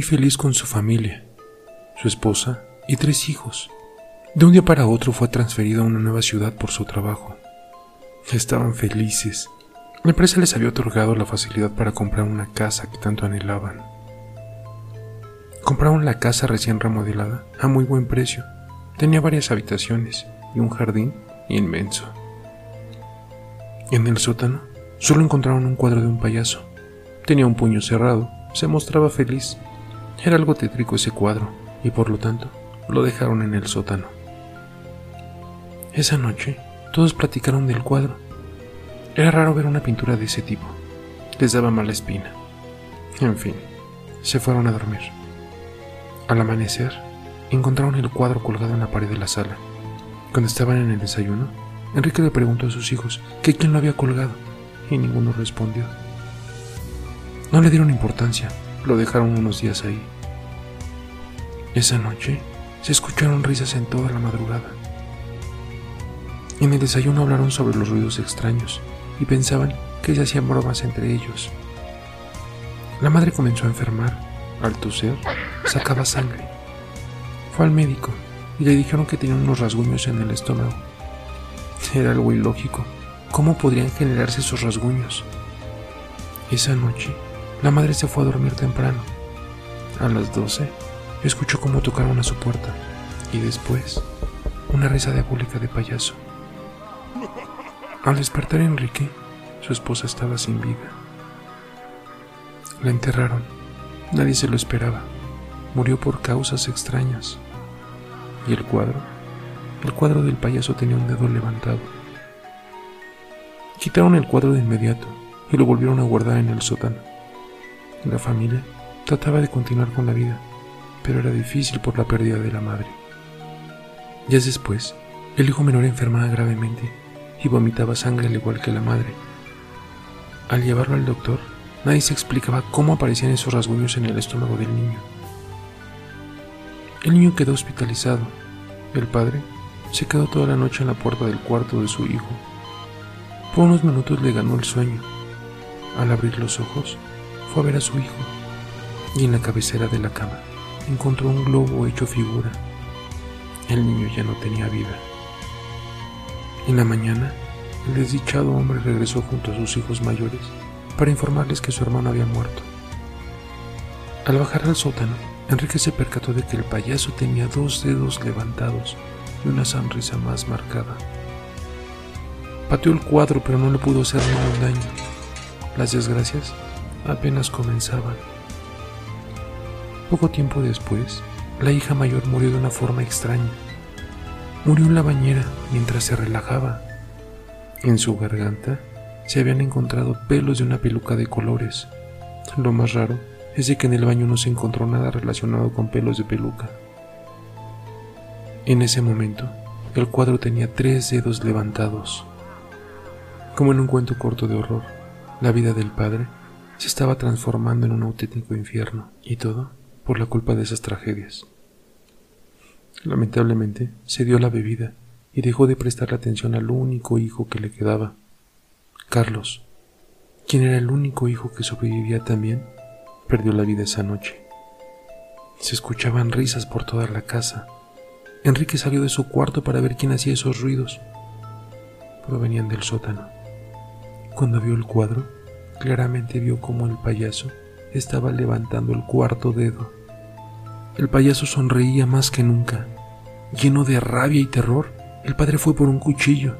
Muy feliz con su familia, su esposa y tres hijos. De un día para otro fue transferido a una nueva ciudad por su trabajo. Estaban felices. La empresa les había otorgado la facilidad para comprar una casa que tanto anhelaban. Compraron la casa recién remodelada a muy buen precio. Tenía varias habitaciones y un jardín inmenso. En el sótano solo encontraron un cuadro de un payaso. Tenía un puño cerrado, se mostraba feliz. Era algo tétrico ese cuadro y por lo tanto lo dejaron en el sótano. Esa noche todos platicaron del cuadro. Era raro ver una pintura de ese tipo. Les daba mala espina. En fin, se fueron a dormir. Al amanecer, encontraron el cuadro colgado en la pared de la sala. Cuando estaban en el desayuno, Enrique le preguntó a sus hijos que quién lo había colgado y ninguno respondió. No le dieron importancia, lo dejaron unos días ahí. Esa noche se escucharon risas en toda la madrugada. En el desayuno hablaron sobre los ruidos extraños y pensaban que se hacían bromas entre ellos. La madre comenzó a enfermar. Al toser, sacaba sangre. Fue al médico y le dijeron que tenía unos rasguños en el estómago. Era algo ilógico. ¿Cómo podrían generarse esos rasguños? Esa noche, la madre se fue a dormir temprano. A las 12, escuchó cómo tocaron a su puerta y después una risa diabólica de payaso. Al despertar Enrique, su esposa estaba sin vida. La enterraron. Nadie se lo esperaba. Murió por causas extrañas. ¿Y el cuadro? El cuadro del payaso tenía un dedo levantado. Quitaron el cuadro de inmediato y lo volvieron a guardar en el sótano. La familia trataba de continuar con la vida, pero era difícil por la pérdida de la madre. Días después, el hijo menor enfermaba gravemente y vomitaba sangre al igual que la madre. Al llevarlo al doctor, nadie se explicaba cómo aparecían esos rasguños en el estómago del niño. El niño quedó hospitalizado. El padre se quedó toda la noche en la puerta del cuarto de su hijo. Por unos minutos le ganó el sueño. Al abrir los ojos, fue a ver a su hijo y en la cabecera de la cama encontró un globo hecho figura. El niño ya no tenía vida. En la mañana, el desdichado hombre regresó junto a sus hijos mayores para informarles que su hermano había muerto. Al bajar al sótano, Enrique se percató de que el payaso tenía dos dedos levantados y una sonrisa más marcada. Pateó el cuadro pero no le pudo hacer ningún daño. Las desgracias apenas comenzaban. Poco tiempo después, la hija mayor murió de una forma extraña. Murió en la bañera mientras se relajaba. En su garganta se habían encontrado pelos de una peluca de colores. Lo más raro es de que en el baño no se encontró nada relacionado con pelos de peluca. En ese momento, el cuadro tenía tres dedos levantados. Como en un cuento corto de horror, la vida del padre se estaba transformando en un auténtico infierno, y todo por la culpa de esas tragedias. Lamentablemente, se dio la bebida y dejó de prestarle atención al único hijo que le quedaba, Carlos, quien era el único hijo que sobrevivía también, perdió la vida esa noche. Se escuchaban risas por toda la casa. Enrique salió de su cuarto para ver quién hacía esos ruidos. Provenían del sótano. Cuando vio el cuadro, claramente vio cómo el payaso estaba levantando el cuarto dedo. El payaso sonreía más que nunca. Lleno de rabia y terror, el padre fue por un cuchillo.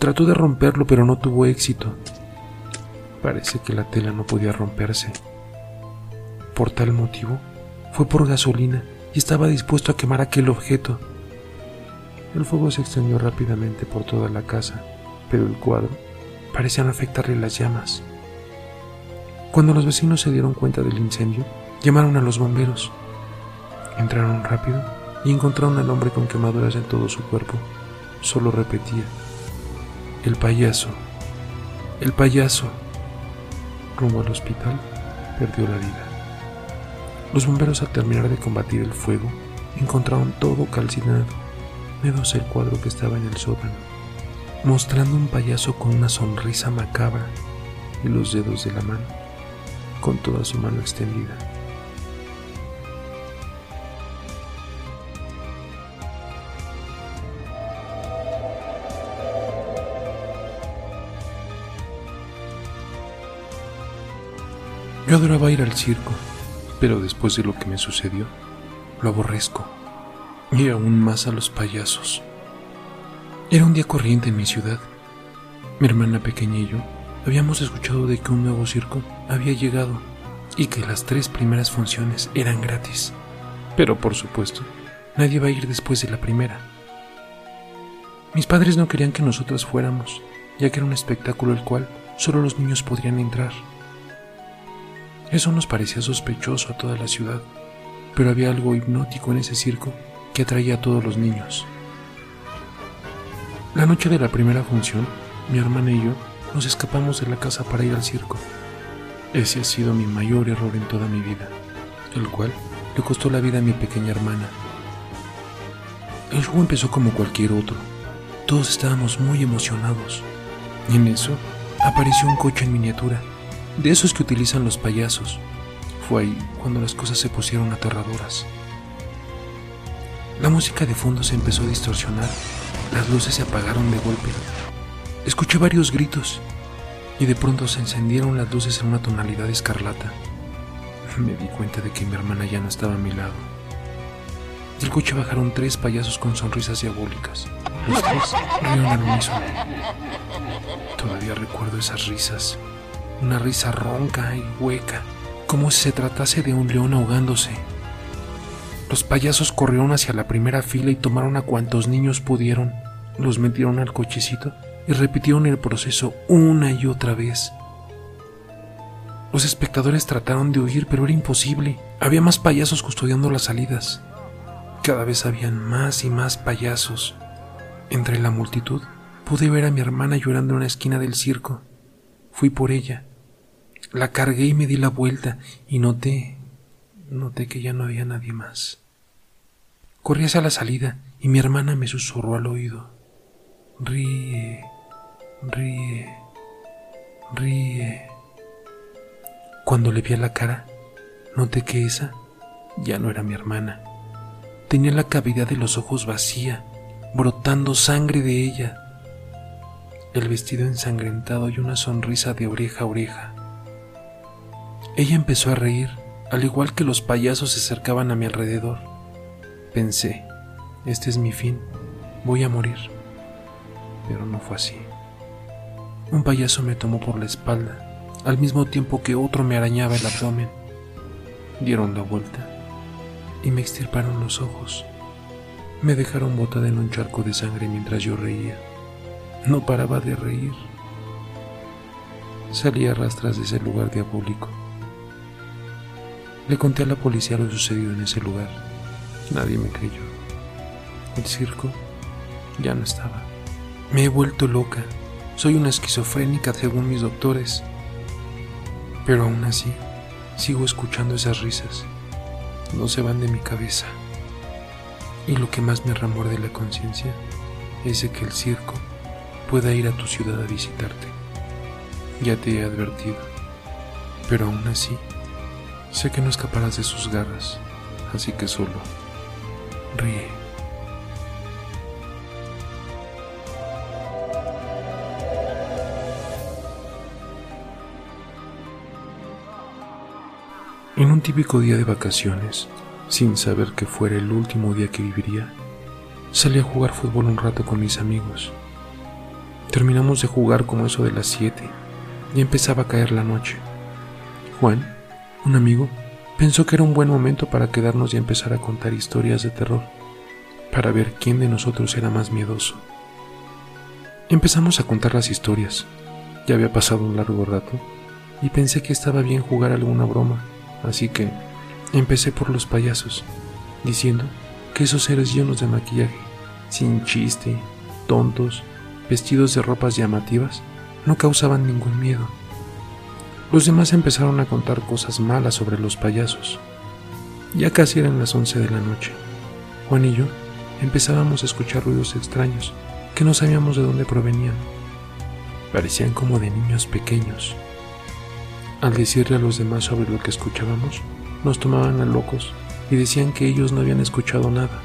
Trató de romperlo, pero no tuvo éxito. Parece que la tela no podía romperse. Por tal motivo, fue por gasolina y estaba dispuesto a quemar aquel objeto. El fuego se extendió rápidamente por toda la casa, pero el cuadro parecía no afectarle las llamas. Cuando los vecinos se dieron cuenta del incendio, llamaron a los bomberos. Entraron rápido y encontraron al hombre con quemaduras en todo su cuerpo. Solo repetía, el payaso, el payaso. Rumbo al hospital, perdió la vida. Los bomberos al terminar de combatir el fuego, encontraron todo calcinado, menos el cuadro que estaba en el sótano, mostrando un payaso con una sonrisa macabra y los dedos de la mano, con toda su mano extendida. Yo adoraba ir al circo, pero después de lo que me sucedió, lo aborrezco, y aún más a los payasos. Era un día corriente en mi ciudad. Mi hermana pequeña y yo habíamos escuchado de que un nuevo circo había llegado y que las tres primeras funciones eran gratis. Pero por supuesto, nadie va a ir después de la primera. Mis padres no querían que nosotras fuéramos, ya que era un espectáculo el cual solo los niños podrían entrar. Eso nos parecía sospechoso a toda la ciudad, pero había algo hipnótico en ese circo que atraía a todos los niños. La noche de la primera función, mi hermana y yo nos escapamos de la casa para ir al circo. Ese ha sido mi mayor error en toda mi vida, el cual le costó la vida a mi pequeña hermana. El show empezó como cualquier otro. Todos estábamos muy emocionados. Y en eso apareció un coche en miniatura, de esos que utilizan los payasos. Fue ahí cuando las cosas se pusieron aterradoras. La música de fondo se empezó a distorsionar, las luces se apagaron de golpe. Escuché varios gritos y de pronto se encendieron las luces en una tonalidad escarlata. Me di cuenta de que mi hermana ya no estaba a mi lado. Del coche bajaron tres payasos con sonrisas diabólicas. Los tres rieron al unísono. Todavía recuerdo esas risas. Una risa ronca y hueca, como si se tratase de un león ahogándose. Los payasos corrieron hacia la primera fila y tomaron a cuantos niños pudieron, los metieron al cochecito y repitieron el proceso una y otra vez. Los espectadores trataron de huir, pero era imposible. Había más payasos custodiando las salidas. Cada vez habían más y más payasos. Entre la multitud pude ver a mi hermana llorando en una esquina del circo. Fui por ella. La cargué y me di la vuelta y noté, noté que ya no había nadie más. Corrí hacia la salida y mi hermana me susurró al oído. Ríe, ríe, ríe. Cuando le vi a la cara, noté que esa ya no era mi hermana. Tenía la cavidad de los ojos vacía, brotando sangre de ella. El vestido ensangrentado y una sonrisa de oreja a oreja. Ella empezó a reír, al igual que los payasos se acercaban a mi alrededor. Pensé, este es mi fin, voy a morir. Pero no fue así. Un payaso me tomó por la espalda al mismo tiempo que otro me arañaba el abdomen. Dieron la vuelta y me extirparon los ojos. Me dejaron botada en un charco de sangre mientras yo reía. No paraba de reír. Salí a rastras de ese lugar diabólico. Le conté a la policía lo sucedido en ese lugar. Nadie me creyó. El circo ya no estaba. Me he vuelto loca. Soy una esquizofrénica según mis doctores. Pero aún así, sigo escuchando esas risas. No se van de mi cabeza. Y lo que más me remuerde la conciencia es de que el circo pueda ir a tu ciudad a visitarte. Ya te he advertido. Pero aún así, sé que no escaparás de sus garras. Así que solo ríe. En un típico día de vacaciones, sin saber que fuera el último día que viviría, salí a jugar fútbol un rato con mis amigos. Terminamos de jugar como eso de las 7 y empezaba a caer la noche. Juan, un amigo, pensó que era un buen momento para quedarnos y empezar a contar historias de terror, para ver quién de nosotros era más miedoso. Empezamos a contar las historias. Ya había pasado un largo rato y pensé que estaba bien jugar alguna broma Así que empecé por los payasos, diciendo que esos seres llenos de maquillaje, sin chiste, tontos, vestidos de ropas llamativas, no causaban ningún miedo. Los demás empezaron a contar cosas malas sobre los payasos. Ya casi eran las once de la noche. Juan y yo empezábamos a escuchar ruidos extraños que no sabíamos de dónde provenían. Parecían como de niños pequeños. Al decirle a los demás sobre lo que escuchábamos, nos tomaban a locos y decían que ellos no habían escuchado nada.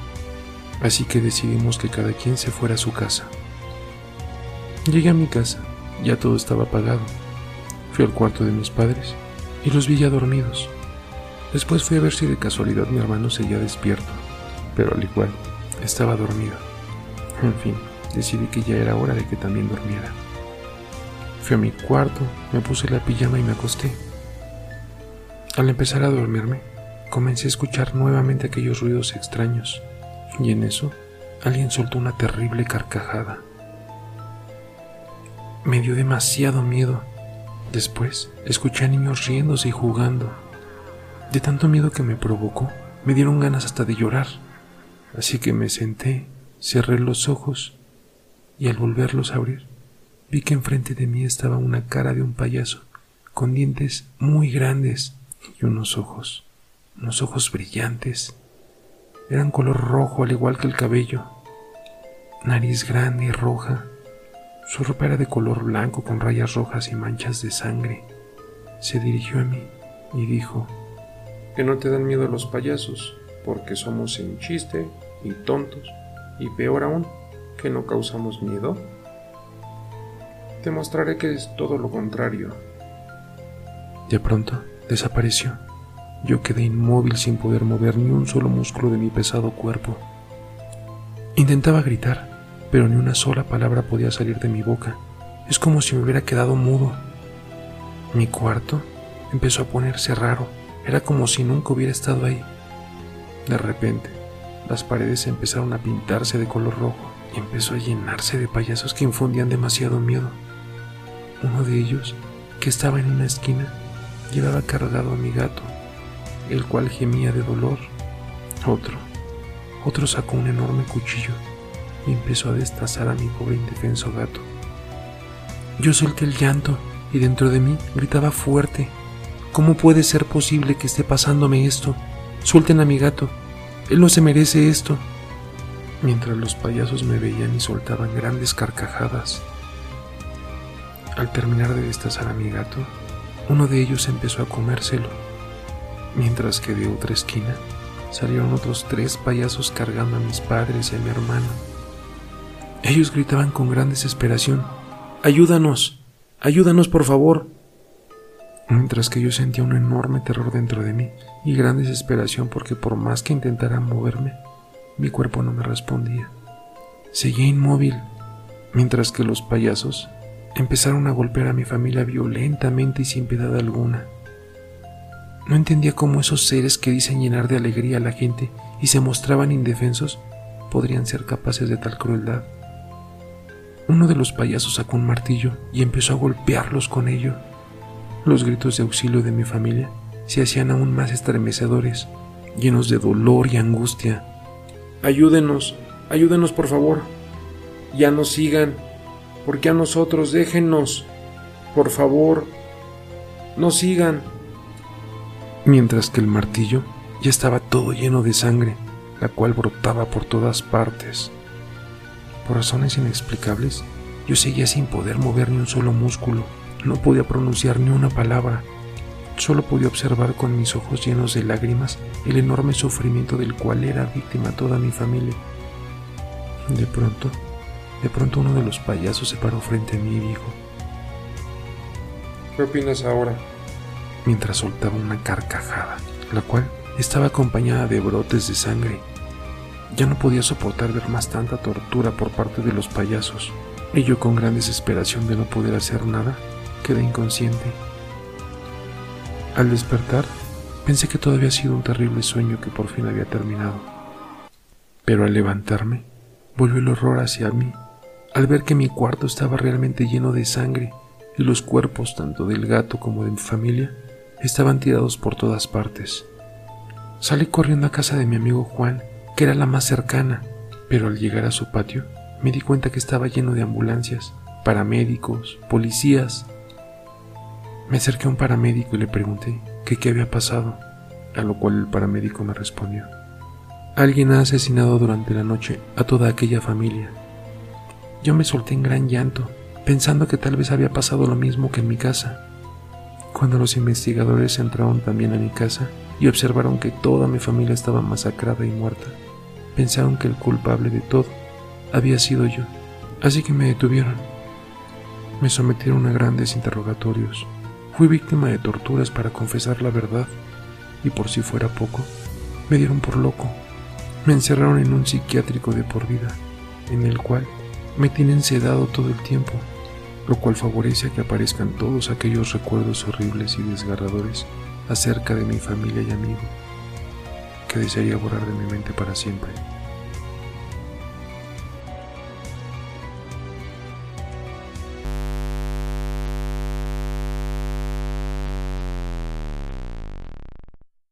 Así que decidimos que cada quien se fuera a su casa. Llegué a mi casa, ya todo estaba apagado. Fui al cuarto de mis padres y los vi ya dormidos. Después fui a ver si de casualidad mi hermano seguía despierto, pero al igual estaba dormido. En fin, decidí que ya era hora de que también durmiera. Fui a mi cuarto, me puse la pijama y me acosté. Al empezar a dormirme, comencé a escuchar nuevamente aquellos ruidos extraños, y en eso alguien soltó una terrible carcajada. Me dio demasiado miedo. Después escuché a niños riéndose y jugando. De tanto miedo que me provocó, me dieron ganas hasta de llorar. Así que me senté, cerré los ojos y al volverlos a abrir, vi que enfrente de mí estaba una cara de un payaso, con dientes muy grandes y unos ojos, unos ojos brillantes. Eran color rojo al igual que el cabello, nariz grande y roja. Su ropa era de color blanco con rayas rojas y manchas de sangre. Se dirigió a mí y dijo, que no te dan miedo los payasos, porque somos sin chiste y tontos, y peor aún, que no causamos miedo. Te mostraré que es todo lo contrario. De pronto desapareció. Yo quedé inmóvil sin poder mover ni un solo músculo de mi pesado cuerpo. Intentaba gritar, pero ni una sola palabra podía salir de mi boca. Es como si me hubiera quedado mudo. Mi cuarto empezó a ponerse raro era como si nunca hubiera estado ahí. De repente, las paredes empezaron a pintarse de color rojo y empezó a llenarse de payasos que infundían demasiado miedo. Uno de ellos, que estaba en una esquina, llevaba cargado a mi gato, el cual gemía de dolor. Otro, otro sacó un enorme cuchillo y empezó a destazar a mi pobre indefenso gato. Yo solté el llanto y dentro de mí gritaba fuerte ¿Cómo puede ser posible que esté pasándome esto? Suelten a mi gato. Él no se merece esto. Mientras los payasos me veían y soltaban grandes carcajadas. Al terminar de destazar a mi gato, uno de ellos empezó a comérselo, mientras que de otra esquina salieron otros tres payasos cargando a mis padres y a mi hermano. Ellos gritaban con gran desesperación, Ayúdanos, ayúdanos por favor mientras que yo sentía un enorme terror dentro de mí y gran desesperación porque por más que intentara moverme, mi cuerpo no me respondía. Seguía inmóvil, mientras que los payasos empezaron a golpear a mi familia violentamente y sin piedad alguna. No entendía cómo esos seres que dicen llenar de alegría a la gente y se mostraban indefensos podrían ser capaces de tal crueldad. Uno de los payasos sacó un martillo y empezó a golpearlos con ello. Los gritos de auxilio de mi familia se hacían aún más estremecedores, llenos de dolor y angustia. Ayúdenos, ayúdenos por favor. Ya nos sigan, porque a nosotros déjennos. Por favor, no sigan. Mientras que el martillo ya estaba todo lleno de sangre, la cual brotaba por todas partes. Por razones inexplicables, yo seguía sin poder mover ni un solo músculo. No podía pronunciar ni una palabra. Solo podía observar con mis ojos llenos de lágrimas el enorme sufrimiento del cual era víctima toda mi familia. De pronto, de pronto uno de los payasos se paró frente a mí y dijo, ¿Qué opinas ahora? Mientras soltaba una carcajada, la cual estaba acompañada de brotes de sangre. Ya no podía soportar ver más tanta tortura por parte de los payasos, y yo con gran desesperación de no poder hacer nada, quedé inconsciente. Al despertar, pensé que todo había sido un terrible sueño que por fin había terminado. Pero al levantarme, volvió el horror hacia mí, al ver que mi cuarto estaba realmente lleno de sangre y los cuerpos tanto del gato como de mi familia estaban tirados por todas partes. Salí corriendo a casa de mi amigo Juan, que era la más cercana, pero al llegar a su patio me di cuenta que estaba lleno de ambulancias, paramédicos, policías me acerqué a un paramédico y le pregunté qué había pasado, a lo cual el paramédico me respondió. Alguien ha asesinado durante la noche a toda aquella familia. Yo me solté en gran llanto, pensando que tal vez había pasado lo mismo que en mi casa. Cuando los investigadores entraron también a mi casa y observaron que toda mi familia estaba masacrada y muerta, pensaron que el culpable de todo había sido yo. Así que me detuvieron. Me sometieron a grandes interrogatorios Fui víctima de torturas para confesar la verdad y por si fuera poco, me dieron por loco. Me encerraron en un psiquiátrico de por vida, en el cual me tienen sedado todo el tiempo, lo cual favorece a que aparezcan todos aquellos recuerdos horribles y desgarradores acerca de mi familia y amigo, que desearía borrar de mi mente para siempre.